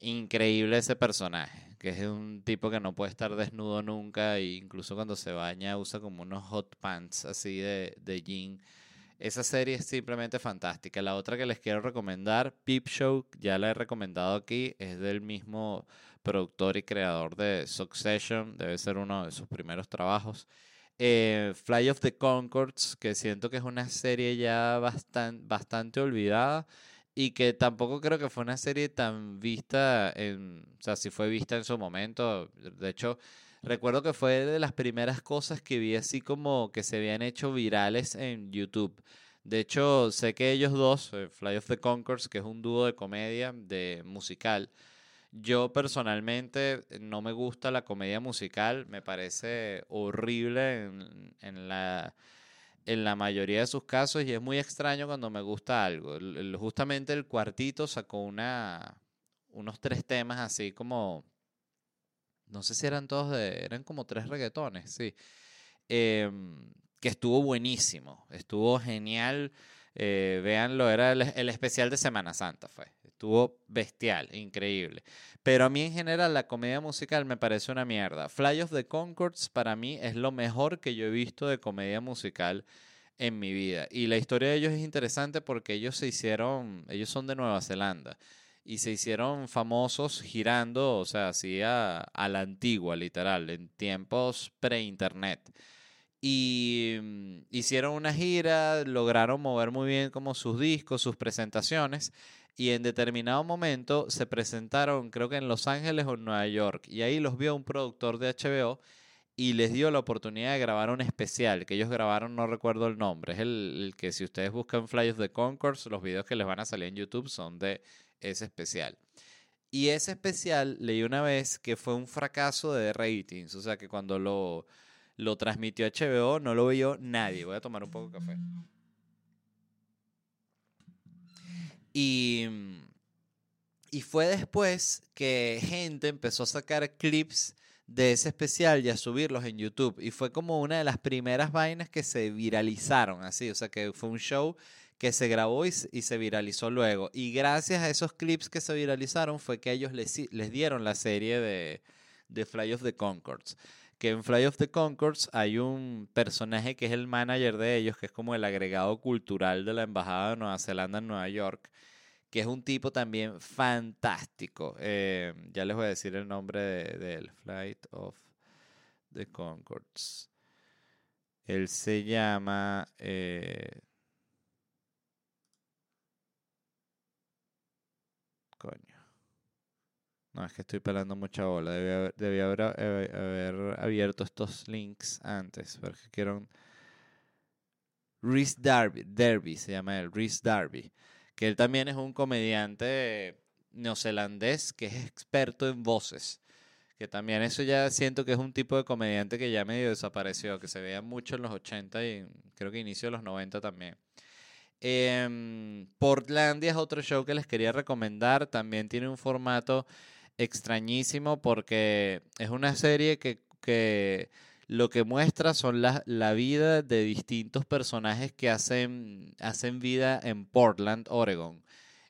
Increíble ese personaje, que es un tipo que no puede estar desnudo nunca e incluso cuando se baña usa como unos hot pants así de, de jean. Esa serie es simplemente fantástica. La otra que les quiero recomendar, Peep Show, ya la he recomendado aquí, es del mismo productor y creador de Succession, debe ser uno de sus primeros trabajos. Eh, Fly of the Concords, que siento que es una serie ya bastante, bastante olvidada y que tampoco creo que fue una serie tan vista, en, o sea, si fue vista en su momento. De hecho, recuerdo que fue de las primeras cosas que vi así como que se habían hecho virales en YouTube. De hecho, sé que ellos dos, eh, Fly of the Concords, que es un dúo de comedia, de musical, yo personalmente no me gusta la comedia musical, me parece horrible en, la, en la mayoría de sus casos y es muy extraño cuando me gusta algo. justamente el cuartito sacó una, unos tres temas así como, no sé si eran todos de, eran como tres reggaetones, sí, em, que estuvo buenísimo, estuvo genial. Eh, véanlo, era el, especial de Semana Santa, fue. Estuvo bestial, increíble. Pero a mí en general la comedia musical me parece una mierda. Fly of the Concords para mí es lo mejor que yo he visto de comedia musical en mi vida. Y la historia de ellos es interesante porque ellos se hicieron, ellos son de Nueva Zelanda y se hicieron famosos girando, o sea, así a, a la antigua, literal, en tiempos pre-internet. Y mm, hicieron una gira, lograron mover muy bien como sus discos, sus presentaciones. Y en determinado momento se presentaron, creo que en Los Ángeles o en Nueva York. Y ahí los vio un productor de HBO y les dio la oportunidad de grabar un especial que ellos grabaron, no recuerdo el nombre. Es el, que si ustedes buscan Fly of the Concourse, los videos que les van a salir en YouTube son de ese especial. Y ese especial leí una vez que fue un fracaso de ratings. O sea que cuando lo, lo transmitió HBO no lo vio nadie. Voy a tomar un poco de café. Y, y fue después que gente empezó a sacar clips de ese especial y a subirlos en YouTube. Y fue como una de las primeras vainas que se viralizaron, así. O sea, que fue un show que se grabó y, se viralizó luego. Y gracias a esos clips que se viralizaron fue que ellos les, les dieron la serie de, de Fly of the Concords. Que en Fly of the Concords hay un personaje que es el manager de ellos, que es como el agregado cultural de la Embajada de Nueva Zelanda en Nueva York que es un tipo también fantástico. Eh, ya les voy a decir el nombre de, Flight of the Concords. Él se llama... Eh, coño. No, es que estoy pelando mucha bola. Debía haber, haber, haber, abierto estos links antes. Porque quiero... Rhys Darby, Derby se llama él, Rhys Darby que él también es un comediante neozelandés que es experto en voces. Que también eso ya siento que es un tipo de comediante que ya medio desapareció, que se veía mucho en los 80 y creo que inicio de los 90 también. Eh, Portlandia es otro show que les quería recomendar. También tiene un formato extrañísimo porque es una serie que, que lo que muestra son la, la, vida de distintos personajes que hacen, hacen vida en Portland, Oregon.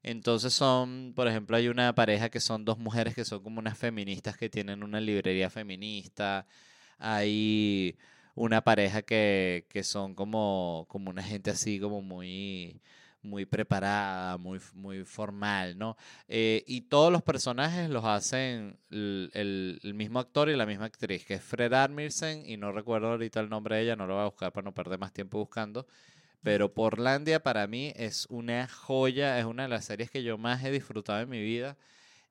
Entonces son, por ejemplo, hay una pareja que son dos mujeres que son como unas feministas que tienen una librería feminista. Hay una pareja que, que son como, como una gente así como muy muy preparada, muy, muy formal, ¿no? Eh, y todos los personajes los hacen el, el, mismo actor y la misma actriz, que es Fred Armisen, y no recuerdo ahorita el nombre de ella, no lo voy a buscar para no perder más tiempo buscando. Pero Portlandia para mí es una joya, es una de las series que yo más he disfrutado en mi vida.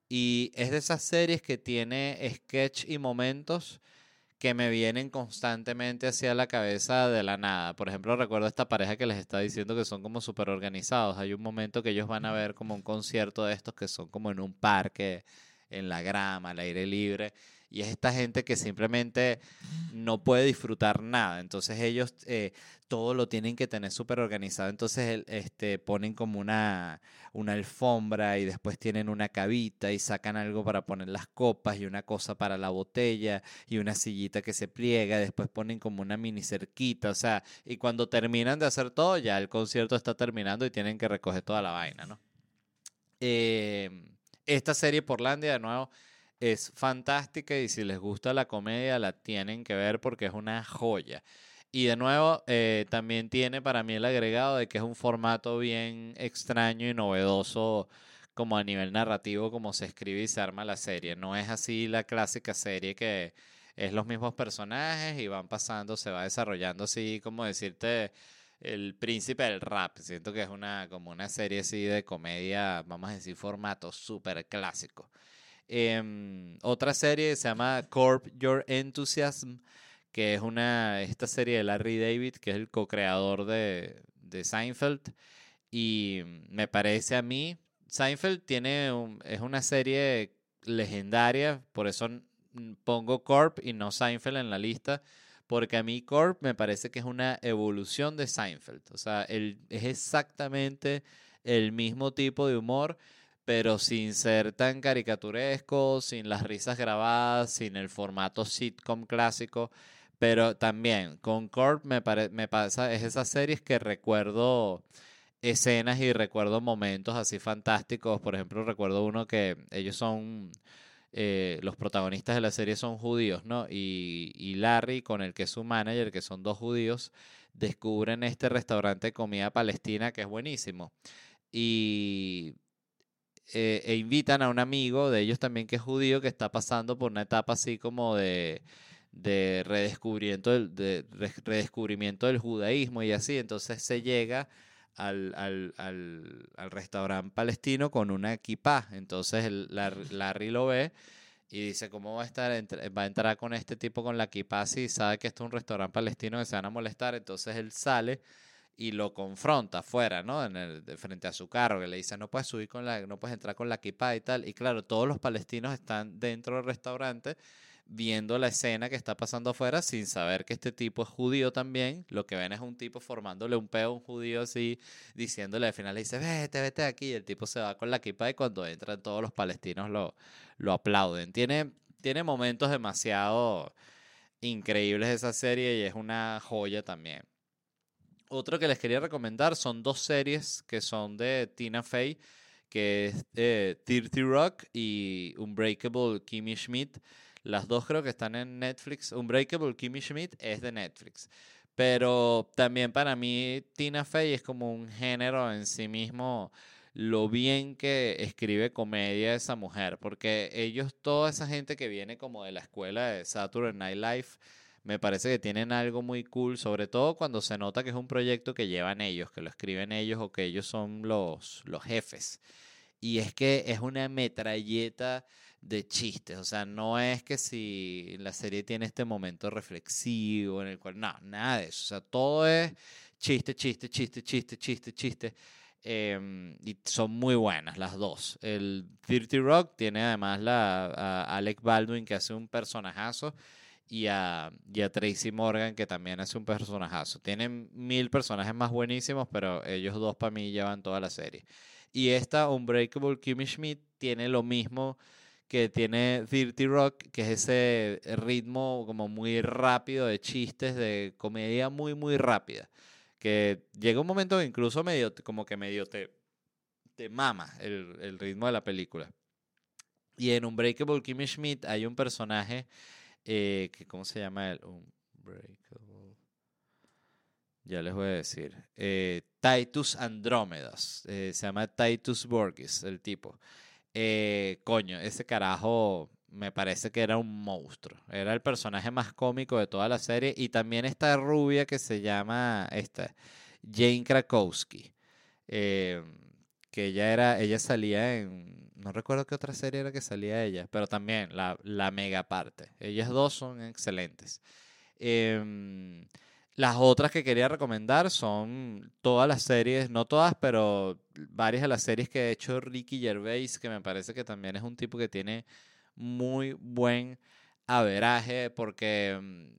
Y es de esas series que tiene sketch y momentos que me vienen constantemente hacia la cabeza de la nada. Por ejemplo, recuerdo esta pareja que les está diciendo que son como súper organizados. Hay un momento que ellos van a ver como un concierto de estos que son como en un parque, en la grama, al aire libre. Y es esta gente que simplemente no puede disfrutar nada. Entonces ellos eh, todo lo tienen que tener súper organizado. Entonces este, ponen como una, una alfombra y después tienen una cabita y sacan algo para poner las copas y una cosa para la botella y una sillita que se pliega. Después ponen como una mini cerquita. O sea, y cuando terminan de hacer todo, ya el concierto está terminando y tienen que recoger toda la vaina, ¿no? Eh, esta serie Portlandia, de nuevo, es fantástica y si les gusta la comedia la tienen que ver porque es una joya. Y de nuevo, eh, también tiene para mí el agregado de que es un formato bien extraño y novedoso como a nivel narrativo, como se escribe y se arma la serie. No es así la clásica serie que es los mismos personajes y van pasando, se va desarrollando así, como decirte, el príncipe del rap. Siento que es una, como una serie así de comedia, vamos a decir, formato súper clásico. Em, otra serie se llama Corp Your Enthusiasm, que es una, esta serie de Larry David, que es el co-creador de, de, Seinfeld. Y me parece a mí, Seinfeld tiene es una serie legendaria, por eso pongo Corp y no Seinfeld en la lista, porque a mí Corp me parece que es una evolución de Seinfeld. O sea, es exactamente el mismo tipo de humor pero sin ser tan caricaturesco, sin las risas grabadas, sin el formato sitcom clásico. Pero también con Corp me, me pasa, es esas series que recuerdo escenas y recuerdo momentos así fantásticos. Por ejemplo, recuerdo uno que ellos son, eh, los protagonistas de la serie son judíos, ¿no? Y, y Larry, con el que es su manager, que son dos judíos, descubren este restaurante de comida palestina que es buenísimo. Y eh, e invitan a un amigo de ellos también que es judío, que está pasando por una etapa así como de, de redescubrimiento del, de redescubrimiento del judaísmo y así. Entonces se llega al, al, al, restaurante palestino con una equipa. Entonces el, Larry lo ve y dice, ¿cómo va a estar? Va a entrar con este tipo con la equipa si sabe que esto es un restaurante palestino que se van a molestar. Entonces él sale y lo confronta afuera, ¿no? En el, de frente a su carro, que le dice, no puedes subir con la, no puedes entrar con la equipa y tal. Y claro, todos los palestinos están dentro del restaurante viendo la escena que está pasando afuera sin saber que este tipo es judío también. Lo que ven es un tipo formándole un peo a un judío así, diciéndole al final, le dice, vete, vete aquí. Y el tipo se va con la equipa y cuando entran todos los palestinos lo, lo aplauden. Tiene, tiene momentos demasiado increíbles esa serie y es una joya también. Otro que les quería recomendar son dos series que son de Tina Fey, que es eh, Rock y Unbreakable Kimmy Schmidt. Las dos creo que están en Netflix. Unbreakable Kimmy Schmidt es de Netflix. Pero también para mí Tina Fey es como un género en sí mismo lo bien que escribe comedia esa mujer, porque ellos, toda esa gente que viene como de la escuela de Saturday Night Live, me parece que tienen algo muy cool, sobre todo cuando se nota que es un proyecto que llevan ellos, que lo escriben ellos o que ellos son los, los jefes. Y es que es una metralleta de chistes, o sea, no es que si la serie tiene este momento reflexivo en el cual, no, nada de eso, o sea, todo es chiste, chiste, chiste, chiste, chiste, chiste. Em, y son muy buenas las dos. El Dirty Rock tiene además la, a Alec Baldwin que hace un personajazo y a, Tracy Morgan, que también hace un personajazo. Tienen mil personajes más buenísimos, pero ellos dos para mí llevan toda la serie. Y esta Unbreakable Kimmy Schmidt tiene lo mismo que tiene Dirty Rock, que es ese ritmo como muy rápido de chistes, de comedia muy, muy rápida. Que llega un momento que incluso medio, como que medio te, te mama el, el ritmo de la película. Y en Unbreakable Kimmy Schmidt hay un personaje eh, que, ¿Cómo se llama él? Unbreakable. Ya les voy a decir. Eh, Titus Andrómedas. Eh, se llama Titus Borgis, el tipo. Eh, coño, ese carajo me parece que era un monstruo. Era el personaje más cómico de toda la serie. Y también esta rubia que se llama esta, Jane Krakowski. Que ella era, ella salía en no recuerdo qué otra serie era que salía ella, pero también la, la mega parte. Ellas dos son excelentes. Em, las otras que quería recomendar son todas las series, no todas, pero varias de las series que ha hecho Ricky Gervais, que me parece que también es un tipo que tiene muy buen averaje, porque em,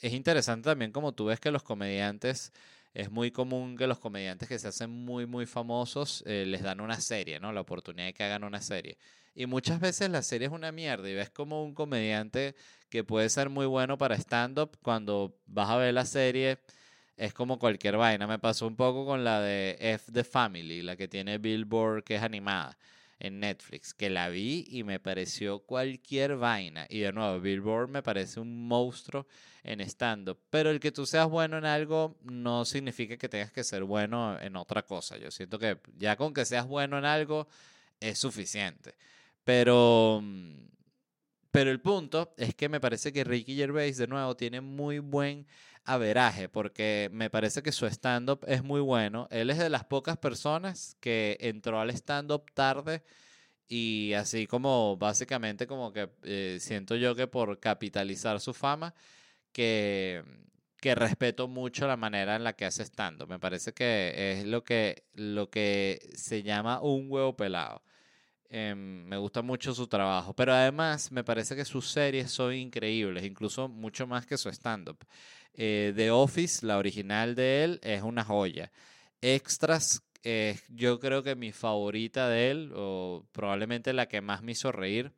es interesante también como tú ves que los comediantes es muy común que los comediantes que se hacen muy, muy famosos eh, les dan una serie, ¿no? La oportunidad de que hagan una serie. Y muchas veces la serie es una mierda y ves como un comediante que puede ser muy bueno para stand-up, cuando vas a ver la serie es como cualquier vaina. Me pasó un poco con la de F The Family, la que tiene Billboard, que es animada en Netflix, que la vi y me pareció cualquier vaina. Y de nuevo, Billboard me parece un monstruo en stand-up. Pero el que tú seas bueno en algo no significa que tengas que ser bueno en otra cosa. Yo siento que ya con que seas bueno en algo es suficiente. Pero, pero el punto es que me parece que Ricky Gervais, de nuevo, tiene muy buen averaje, porque me parece que su stand-up es muy bueno. Él es de las pocas personas que entró al stand-up tarde y así como básicamente como que eh, siento yo que por capitalizar su fama, que, que respeto mucho la manera en la que hace stand-up. Me parece que es lo que, lo que se llama un huevo pelado. Em, me gusta mucho su trabajo, pero además me parece que sus series son increíbles, incluso mucho más que su stand-up. Eh, The Office, la original de él, es una joya. Extras, yo creo que mi favorita de él, o probablemente la que más me hizo reír.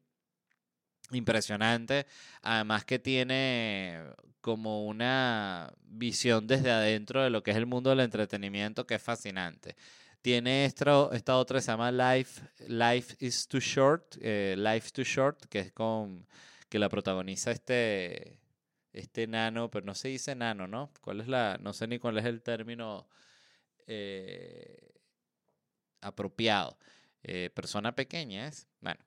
Impresionante. Además que tiene como una visión desde adentro de lo que es el mundo del entretenimiento que es fascinante. Tiene esta, esta otra se llama Life, Life is Too Short, eh, Life Too Short, que es con que la protagoniza este este nano, pero no se dice nano, ¿no? ¿Cuál es la, no sé ni cuál es el término eh, apropiado? Eh, persona pequeña es, bueno.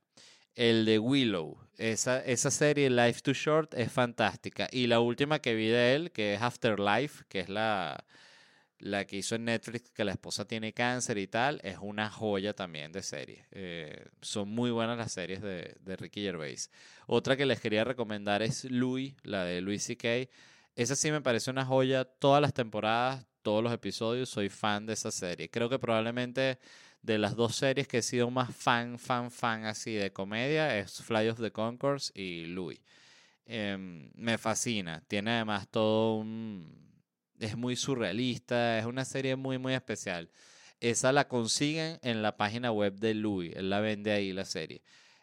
el de Willow. Esa, esa serie, Life Too Short, es fantástica. Y la última que vi de él, que es Afterlife, que es la, la que hizo en Netflix, que la esposa tiene cáncer y tal, es una joya también de serie. Eh, son muy buenas las series de, de Ricky Gervais. Otra que les quería recomendar es Louis, la de Louis C.K. Esa sí me parece una joya. Todas las temporadas, todos los episodios, soy fan de esa serie. Creo que probablemente de las dos series que he sido más fan, fan, fan así de comedia es Fly of the Concourse y Louis. Em, me fascina. Tiene además todo un... Es muy surrealista, es una serie muy, muy especial. Esa la consiguen en la página web de Louis. Él la vende ahí, la serie.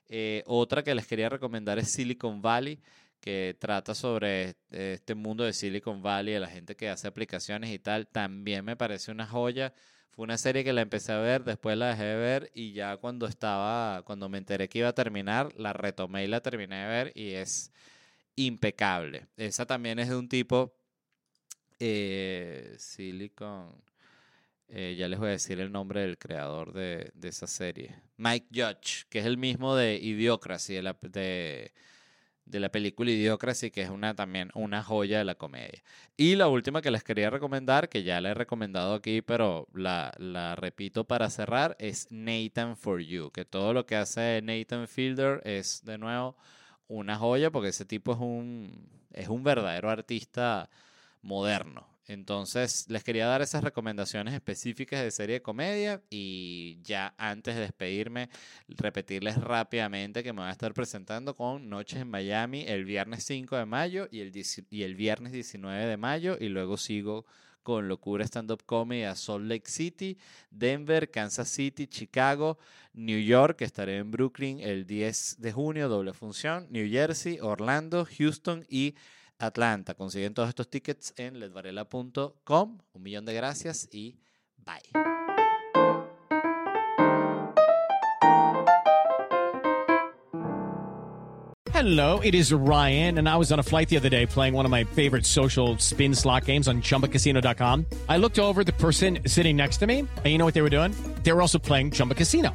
Eh, otra que les quería recomendar es Silicon Valley, que trata sobre este mundo de Silicon Valley, de la gente que hace aplicaciones y tal. También me parece una joya fue una serie que la empecé a ver, después la dejé de ver y ya cuando estaba, cuando me enteré que iba a terminar, la retomé y la terminé de ver y es impecable. Esa también es de un tipo eh, Silicon. Eh, ya les voy a decir el nombre del creador de, esa serie. Mike Judge, que es el mismo de Idiocracy, de, la, de de la película Idiocracy, que es una también una joya de la comedia. Y la última que les quería recomendar, que ya la he recomendado aquí, pero la, la repito para cerrar, es Nathan for You, que todo lo que hace Nathan Fielder es de nuevo una joya, porque ese tipo es un, es un verdadero artista moderno. Entonces, les quería dar esas recomendaciones específicas de serie de comedia y ya antes de despedirme, repetirles rápidamente que me voy a estar presentando con Noches en Miami el viernes 5 de mayo y el, y el viernes 19 de mayo y luego sigo con Locura Stand Up Comedy a Salt Lake City, Denver, Kansas City, Chicago, New York, estaré en Brooklyn el 10 de junio, doble función, New Jersey, Orlando, Houston y Atlanta. Consiguen todos estos tickets en ledvarela.com. Un millón de gracias y bye. Hello, it is Ryan, and I was on a flight the other day playing one of my favorite social spin slot games on chumbacasino.com. I looked over the person sitting next to me, and you know what they were doing? They were also playing Chumba Casino.